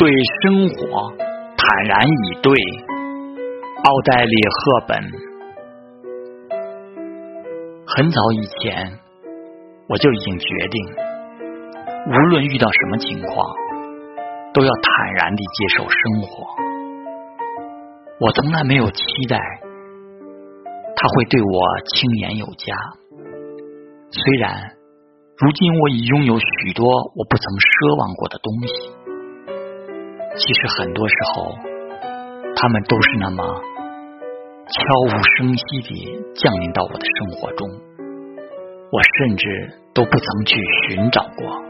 对生活坦然以对。奥黛丽·赫本。很早以前，我就已经决定，无论遇到什么情况，都要坦然地接受生活。我从来没有期待他会对我轻言有加，虽然如今我已拥有许多我不曾奢望过的东西，其实很多时候，他们都是那么。悄无声息地降临到我的生活中，我甚至都不曾去寻找过。